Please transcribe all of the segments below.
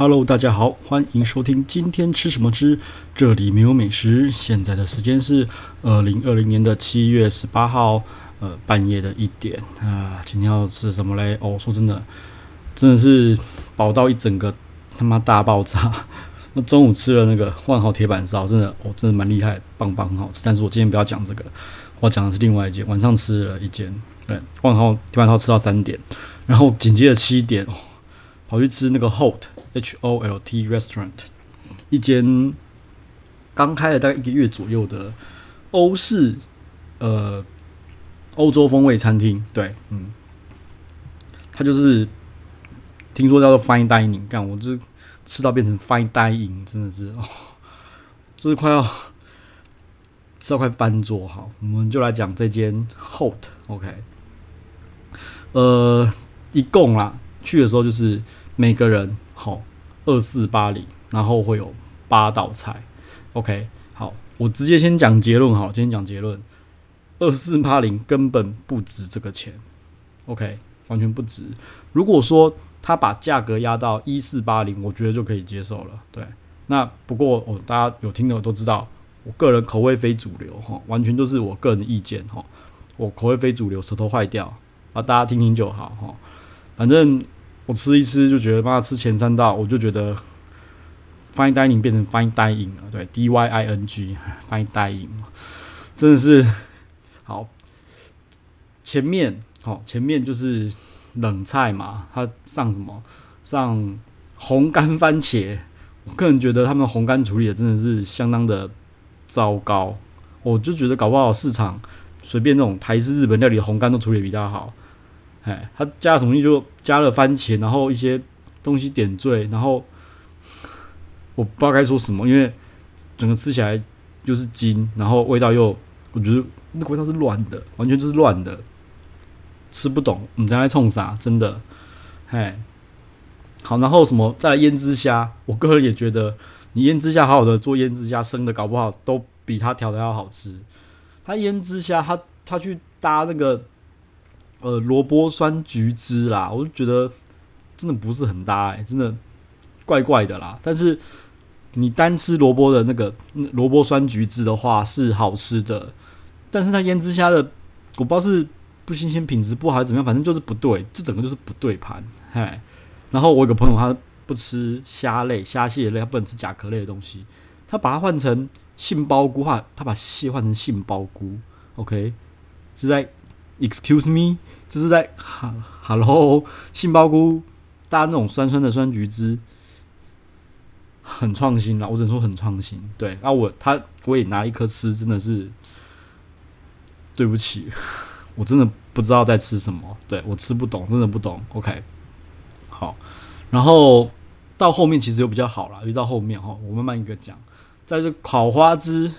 Hello，大家好，欢迎收听今天吃什么吃，这里没有美食。现在的时间是二零二零年的七月十八号，呃，半夜的一点啊。今天要吃什么嘞？哦，说真的，真的是饱到一整个他妈大爆炸。那中午吃了那个万豪铁板烧，真的哦，真的蛮厉害，棒棒很好吃。但是我今天不要讲这个，我讲的是另外一间。晚上吃了一间，对，万豪铁板烧吃到三点，然后紧接着七点，跑去吃那个 Hot H O L T Restaurant，一间刚开了大概一个月左右的欧式呃欧洲风味餐厅。对，嗯，它就是听说叫做 Fine Dining，干我就是。吃到变成 fine dining，真的是哦，这是快要吃到快翻桌。好，我们就来讲这间 Holt，OK，呃，一共啦，去的时候就是每个人好二四八零，然后会有八道菜，OK，好，我直接先讲结论，好，先讲结论，二四八零根本不值这个钱，OK，完全不值。如果说他把价格压到一四八零，我觉得就可以接受了。对，那不过哦，大家有听的都知道，我个人口味非主流哈，完全都是我个人的意见哈。我口味非主流，舌头坏掉啊，大家听听就好哈。反正我吃一吃就觉得，妈吃前三道我就觉得 fine dining 变成 fine dining 了，对，D Y I N G fine dining 真的是好。前面好，前面就是。冷菜嘛，他上什么？上红干番茄。我个人觉得他们红干处理的真的是相当的糟糕。我就觉得搞不好市场随便那种台式日本料理的红干都处理比较好。哎，他加了什么东西就加了番茄，然后一些东西点缀，然后 我不知道该说什么，因为整个吃起来又是筋，然后味道又我觉得那个味道是乱的，完全就是乱的。吃不懂，你在那冲啥？真的，嘿，好，然后什么？再来腌制虾，我个人也觉得，你腌制虾好好的做腌制虾，生的搞不好都比他调的要好吃。他腌制虾，他他去搭那个呃萝卜酸橘汁啦，我就觉得真的不是很搭，欸，真的怪怪的啦。但是你单吃萝卜的那个萝卜酸橘汁的话是好吃的，但是它腌制虾的，我不知道是。不新鲜，品质不好还是怎么样？反正就是不对，这整个就是不对盘。嘿，然后我有个朋友，他不吃虾类、虾蟹类，他不能吃甲壳类的东西，他把它换成杏鲍菇，哈，他把蟹换成杏鲍菇。OK，是在 Excuse me，这是在哈 Hello，杏鲍菇搭那种酸酸的酸橘汁，很创新啦，我只能说很创新。对，那我他我也拿一颗吃，真的是对不起。我真的不知道在吃什么，对，我吃不懂，真的不懂。OK，好，然后到后面其实又比较好了，因为到后面哈，我慢慢一个讲，在这烤花枝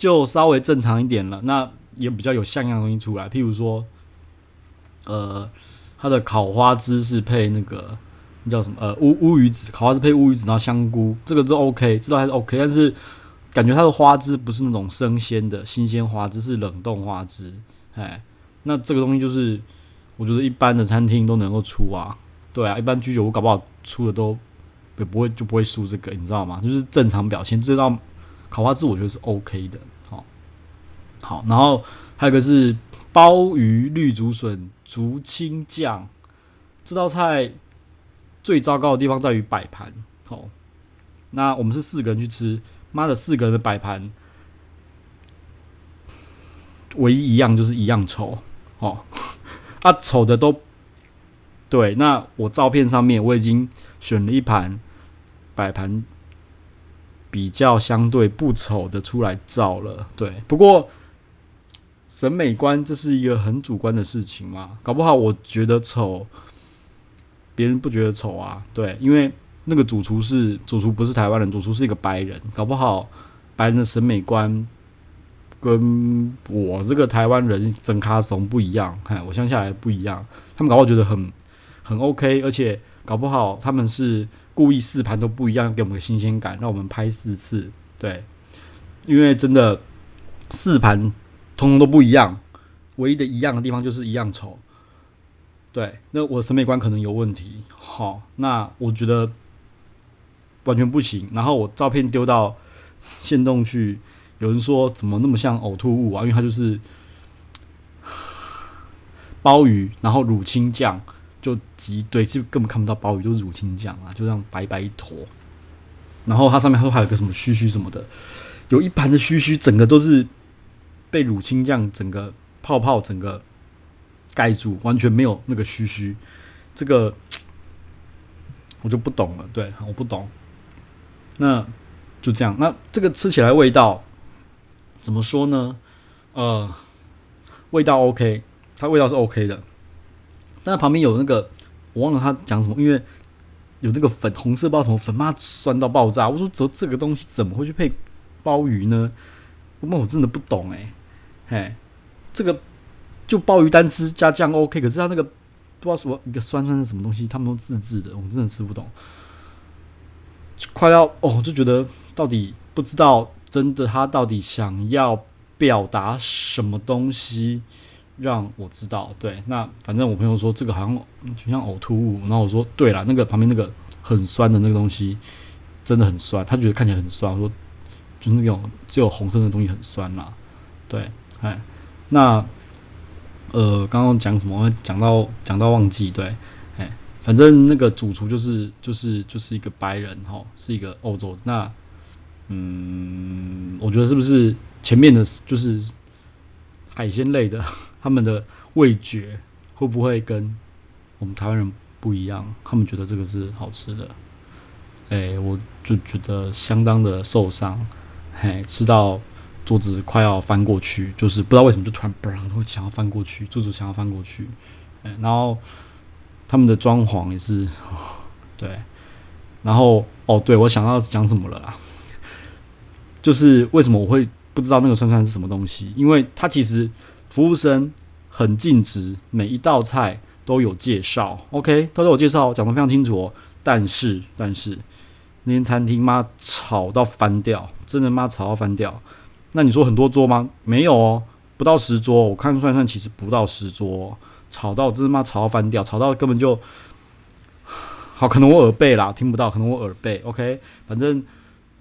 就稍微正常一点了，那也比较有像样的东西出来，譬如说，呃，它的烤花枝是配那个那叫什么？呃，乌乌鱼子，烤花枝配乌鱼子，然后香菇，这个都 OK，这都还是 OK，但是感觉它的花枝不是那种生鲜的新鲜花枝，是冷冻花枝，哎。那这个东西就是，我觉得一般的餐厅都能够出啊，对啊，一般居酒屋搞不好出的都也不会就不会输这个，你知道吗？就是正常表现。这道烤花枝我觉得是 OK 的，好，好，然后还有一个是鲍鱼绿竹笋竹青酱，这道菜最糟糕的地方在于摆盘，好，那我们是四个人去吃，妈的四个人的摆盘，唯一一样就是一样丑。哦，啊，丑的都对。那我照片上面我已经选了一盘摆盘比较相对不丑的出来照了。对，不过审美观这是一个很主观的事情嘛，搞不好我觉得丑，别人不觉得丑啊。对，因为那个主厨是主厨，不是台湾人，主厨是一个白人，搞不好白人的审美观。跟我这个台湾人整卡怂不一样，看我乡下来不一样，他们搞不好觉得很很 OK，而且搞不好他们是故意四盘都不一样，给我们个新鲜感，让我们拍四次，对，因为真的四盘通通都不一样，唯一的一样的地方就是一样丑，对，那我审美观可能有问题，好，那我觉得完全不行。然后我照片丢到线动去，有人说怎么那么像呕吐物啊？因为它就是鲍鱼，然后乳清酱就挤对，就根本看不到鲍鱼，就是乳清酱啊，就这样白白一坨。然后它上面还还有个什么须须什么的，有一盘的须须，整个都是被乳清酱整个泡泡整个盖住，完全没有那个须须。这个 我就不懂了，对，我不懂。那就这样，那这个吃起来味道怎么说呢？呃，味道 OK，它味道是 OK 的，但是旁边有那个我忘了他讲什么，因为。有那个粉红色，不知道什么粉，妈酸到爆炸！我说这这个东西怎么会去配鲍鱼呢？那我真的不懂哎，嘿，这个就鲍鱼单吃加酱 OK，可是他那个不知道什么一个酸酸的什么东西，他们都自制的，我真的吃不懂。快要哦，就觉得到底不知道真的他到底想要表达什么东西。让我知道，对，那反正我朋友说这个好像就像呕吐物，然后我说对了，那个旁边那个很酸的那个东西真的很酸，他觉得看起来很酸，我说就是那种只有红色的东西很酸啦，对，哎，那呃刚刚讲什么？讲到讲到忘记，对，哎，反正那个主厨就是就是就是一个白人哈，是一个欧洲，那嗯，我觉得是不是前面的就是。海鲜类的，他们的味觉会不会跟我们台湾人不一样？他们觉得这个是好吃的，哎、我就觉得相当的受伤，嘿，吃到桌子快要翻过去，就是不知道为什么就突然嘣，会想要翻过去，桌子想要翻过去，哎，然后他们的装潢也是，对，然后哦，对，我想到讲什么了啦，就是为什么我会。不知道那个串串是什么东西，因为他其实服务生很尽职，每一道菜都有介绍，OK，都有介绍，讲得非常清楚。但是，但是那间餐厅妈吵到翻掉，真的妈吵到翻掉。那你说很多桌吗？没有哦，不到十桌。我看涮涮其实不到十桌，吵到真的妈吵到翻掉，吵到根本就好，可能我耳背啦，听不到，可能我耳背，OK，反正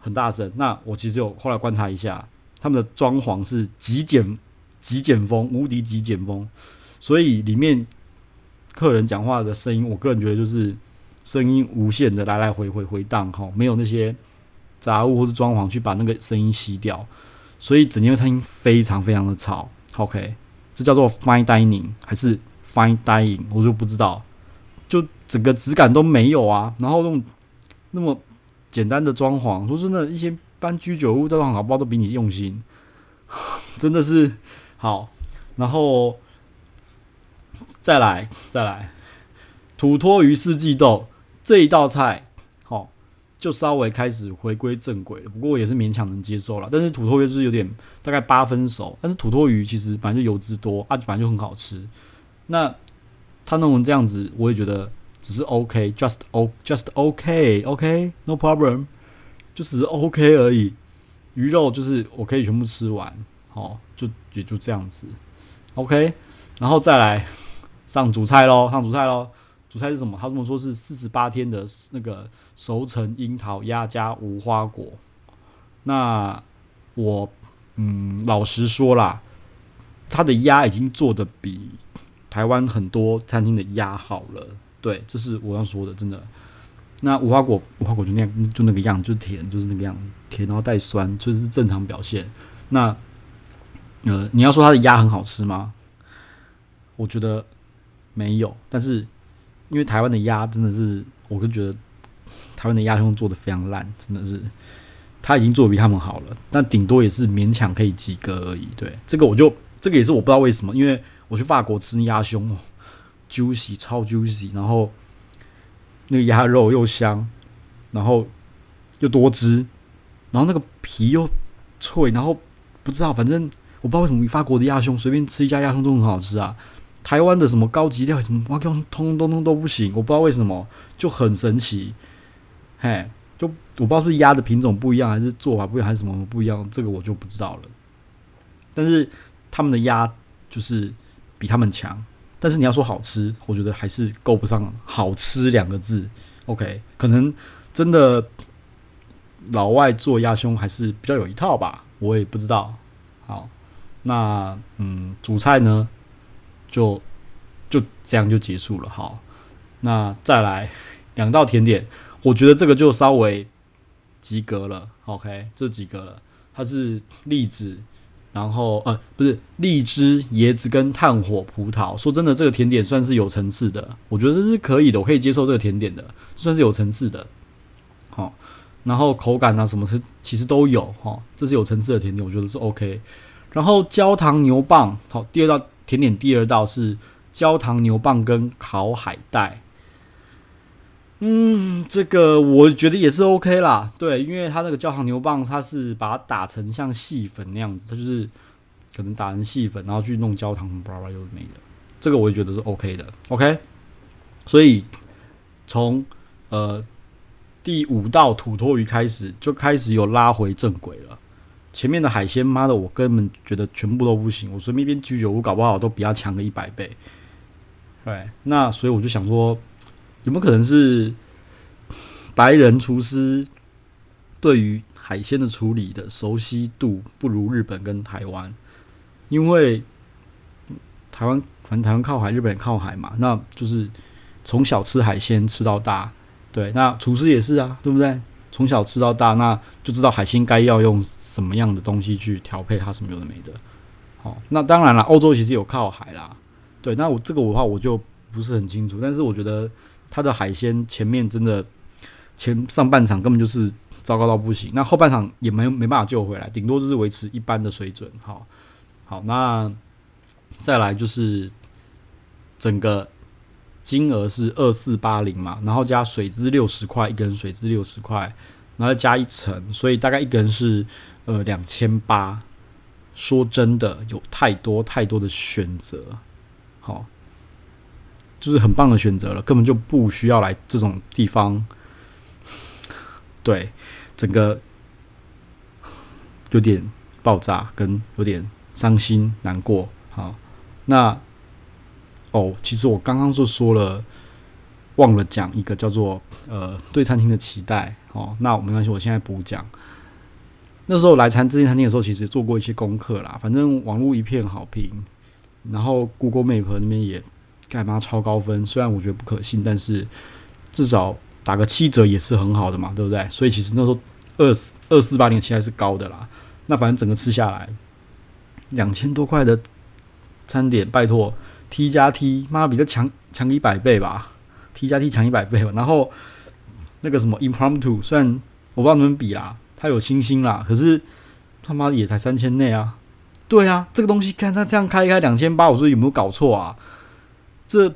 很大声。那我其实有后来观察一下。他们的装潢是极简、极简风，无敌极简风，所以里面客人讲话的声音，我个人觉得就是声音无限的来来回回回荡，哈，没有那些杂物或者装潢去把那个声音吸掉，所以整间餐厅非常非常的吵。OK，这叫做 fine dining 还是 fine dining，我就不知道，就整个质感都没有啊，然后那种那么简单的装潢，说真的，一些。搬居酒屋都很好，包都比你用心，真的是好。然后再来再来，土托鱼四季豆这一道菜，好、哦，就稍微开始回归正轨了。不过也是勉强能接受了。但是土托鱼就是有点大概八分熟，但是土托鱼其实本来就油脂多啊，本来就很好吃。那他弄成这样子，我也觉得只是 OK，just OK，just OK，OK，no problem。就只是 OK 而已，鱼肉就是我可以全部吃完，好，就也就这样子，OK，然后再来上主菜喽，上主菜喽，主菜是什么？他这么说是四十八天的那个熟成樱桃鸭加无花果。那我嗯，老实说啦，他的鸭已经做的比台湾很多餐厅的鸭好了，对，这是我要说的，真的。那无花果，无花果就那样，就那个样，就甜，就是那个样，甜然后带酸，就是正常表现。那呃，你要说它的鸭很好吃吗？我觉得没有。但是因为台湾的鸭真的是，我就觉得台湾的鸭胸做的非常烂，真的是，他已经做的比他们好了，但顶多也是勉强可以及格而已。对，这个我就这个也是我不知道为什么，因为我去法国吃鸭胸，juicy 超 juicy，然后。那个鸭肉又香，然后又多汁，然后那个皮又脆，然后不知道，反正我不知道为什么法国的鸭胸随便吃一家鸭胸都很好吃啊。台湾的什么高级料什么哇，通通通通都不行，我不知道为什么就很神奇。嘿，就我不知道是不是鸭的品种不一样，还是做法不一样，还是什么不一样，这个我就不知道了。但是他们的鸭就是比他们强。但是你要说好吃，我觉得还是够不上“好吃”两个字。OK，可能真的老外做鸭胸还是比较有一套吧，我也不知道。好，那嗯，主菜呢，就就这样就结束了。好，那再来两道甜点，我觉得这个就稍微及格了。OK，这及格了，它是栗子。然后呃，不是荔枝、椰子跟炭火葡萄。说真的，这个甜点算是有层次的，我觉得这是可以的，我可以接受这个甜点的，算是有层次的。好、哦，然后口感啊什么，是其实都有哈、哦，这是有层次的甜点，我觉得是 OK。然后焦糖牛蒡，好，第二道甜点，第二道是焦糖牛蒡跟烤海带。嗯，这个我觉得也是 OK 啦，对，因为它那个焦糖牛蒡，它是把它打成像细粉那样子，它就是可能打成细粉，然后去弄焦糖，巴拉巴拉又没的，这个我也觉得是 OK 的，OK。所以从呃第五道土托鱼开始，就开始有拉回正轨了。前面的海鲜，妈的，我根本觉得全部都不行，我随便边居酒屋搞不好都比它强个一百倍。对，那所以我就想说。有没有可能是白人厨师对于海鲜的处理的熟悉度不如日本跟台湾？因为台湾反正台湾靠海，日本也靠海嘛，那就是从小吃海鲜吃到大。对，那厨师也是啊，对不对？从小吃到大，那就知道海鲜该要用什么样的东西去调配它，什么有的没的。好，那当然了，欧洲其实有靠海啦。对，那我这个的话我就不是很清楚，但是我觉得。它的海鲜前面真的前上半场根本就是糟糕到不行，那后半场也没没办法救回来，顶多就是维持一般的水准。好，好，那再来就是整个金额是二四八零嘛，然后加水资六十块，一个人水资六十块，然后再加一层，所以大概一个人是呃两千八。说真的，有太多太多的选择，好。就是很棒的选择了，根本就不需要来这种地方。对，整个有点爆炸，跟有点伤心难过。好，那哦，其实我刚刚就说了，忘了讲一个叫做呃对餐厅的期待。哦，那没关系，我现在补讲。那时候来餐这间餐厅的时候，其实做过一些功课啦。反正网络一片好评，然后 Google Map 那边也。干嘛超高分？虽然我觉得不可信，但是至少打个七折也是很好的嘛，对不对？所以其实那时候二二四八零七还是高的啦。那反正整个吃下来两千多块的餐点，拜托 T 加 T，妈比这强强一百倍吧？T 加 T 强一百倍吧？然后那个什么 Impromptu，虽然我不知道能不能比啦，它有星星啦，可是他妈的也才三千内啊。对啊，这个东西看他这样开开两千八，我说有没有搞错啊？这，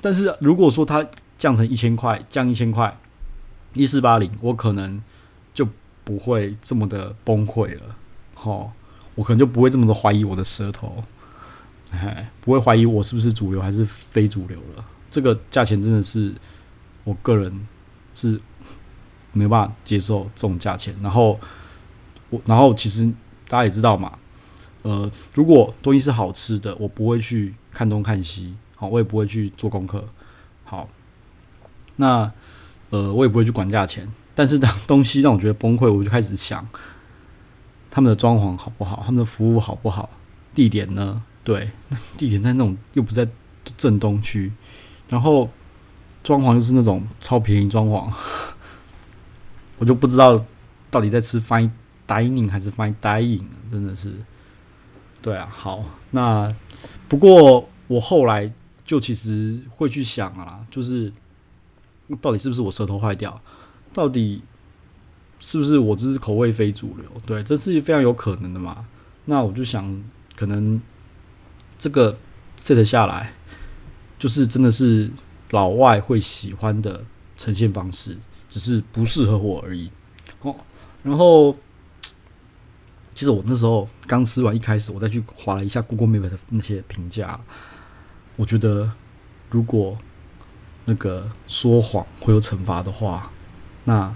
但是如果说它降成一千块，降一千块，一四八零，我可能就不会这么的崩溃了，齁，我可能就不会这么的怀疑我的舌头，哎，不会怀疑我是不是主流还是非主流了。这个价钱真的是我个人是没办法接受这种价钱。然后我，然后其实大家也知道嘛。呃，如果东西是好吃的，我不会去看东看西，好，我也不会去做功课，好，那呃，我也不会去管价钱。但是当东西让我觉得崩溃，我就开始想，他们的装潢好不好，他们的服务好不好，地点呢？对，地点在那种又不在正东区，然后装潢又是那种超便宜装潢，我就不知道到底在吃 fine dining 还是 fine dining，真的是。对啊，好，那不过我后来就其实会去想啊，就是到底是不是我舌头坏掉，到底是不是我这是口味非主流？对，这是非常有可能的嘛。那我就想，可能这个 set 下来，就是真的是老外会喜欢的呈现方式，只是不适合我而已。哦，然后。其实我那时候刚吃完，一开始我再去划了一下 Google Map 的那些评价，我觉得如果那个说谎会有惩罚的话，那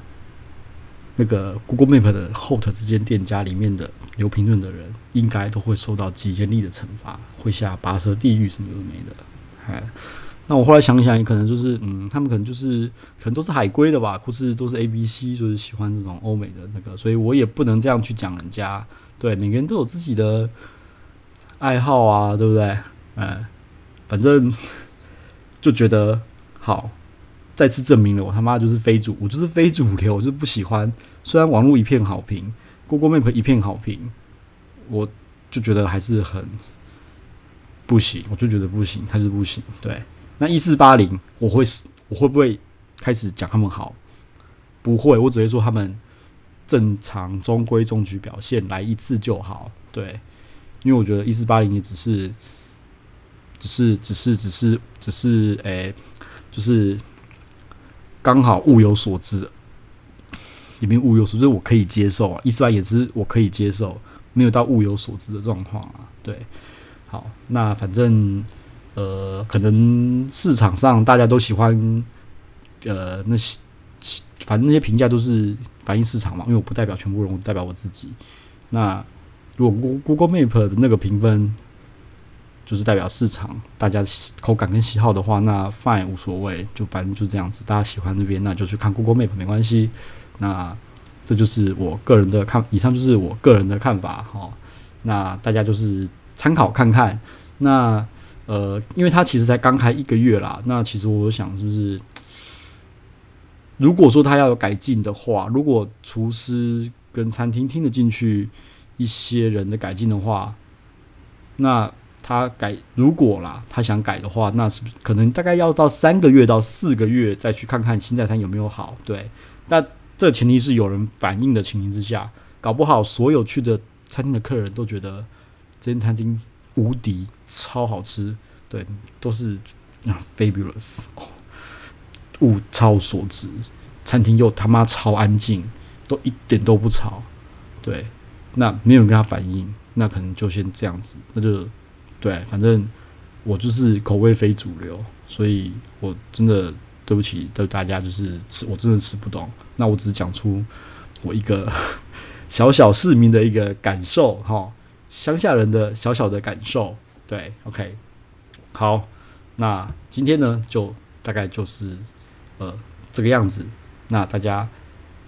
那个 Google Map 的 Hot 这间店家里面的留评论的人，应该都会受到极严厉的惩罚，会下拔舌地狱什么都没的。哎，那我后来想想，也可能就是，嗯，他们可能就是，可能都是海归的吧，或是都是 A B C，就是喜欢这种欧美的那个，所以我也不能这样去讲人家。对，每个人都有自己的爱好啊，对不对？嗯，反正 就觉得好，再次证明了我他妈就是非主，我就是非主流，我就是不喜欢。虽然网络一片好评，Google Map 一片好评，我就觉得还是很不行，我就觉得不行，他就是不行，对。那一四八零，我会是，我会不会开始讲他们好？不会，我只会说他们正常、中规中矩表现，来一次就好。对，因为我觉得一四八零也只是，只是，只是，只是，只是，诶、就是刚好物有所值，里面物有所值，我可以接受啊。一四八也是我可以接受，没有到物有所值的状况啊。对，好，那反正。呃，可能市场上大家都喜欢，呃，那些，反正那些评价都是反映市场嘛，因为我不代表全部人，我代表我自己。那如果 Google Map 的那个评分就是代表市场大家口感跟喜好的话，那 fine 无所谓，就反正就这样子，大家喜欢那边那就去看 Google Map 没关系。那这就是我个人的看，以上就是我个人的看法哈。那大家就是参考看看。那呃，因为它其实才刚开一个月啦，那其实我想是不是，如果说他要有改进的话，如果厨师跟餐厅听得进去一些人的改进的话，那他改如果啦，他想改的话，那是不是可能大概要到三个月到四个月再去看看新菜单有没有好？对，那这前提是有人反映的情形之下，搞不好所有去的餐厅的客人都觉得这间餐厅。无敌超好吃，对，都是，fabulous，物超所值，餐厅又他妈超安静，都一点都不吵，对，那没有人跟他反映，那可能就先这样子，那就对，反正我就是口味非主流，所以我真的对不起，对大家就是吃，我真的吃不懂，那我只讲出我一个 小小市民的一个感受，哈。乡下人的小小的感受，对，OK，好，那今天呢，就大概就是呃这个样子，那大家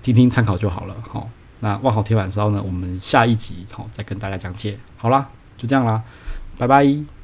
听听参考就好了，好，那万好铁板烧呢，我们下一集好再跟大家讲解，好啦，就这样啦，拜拜。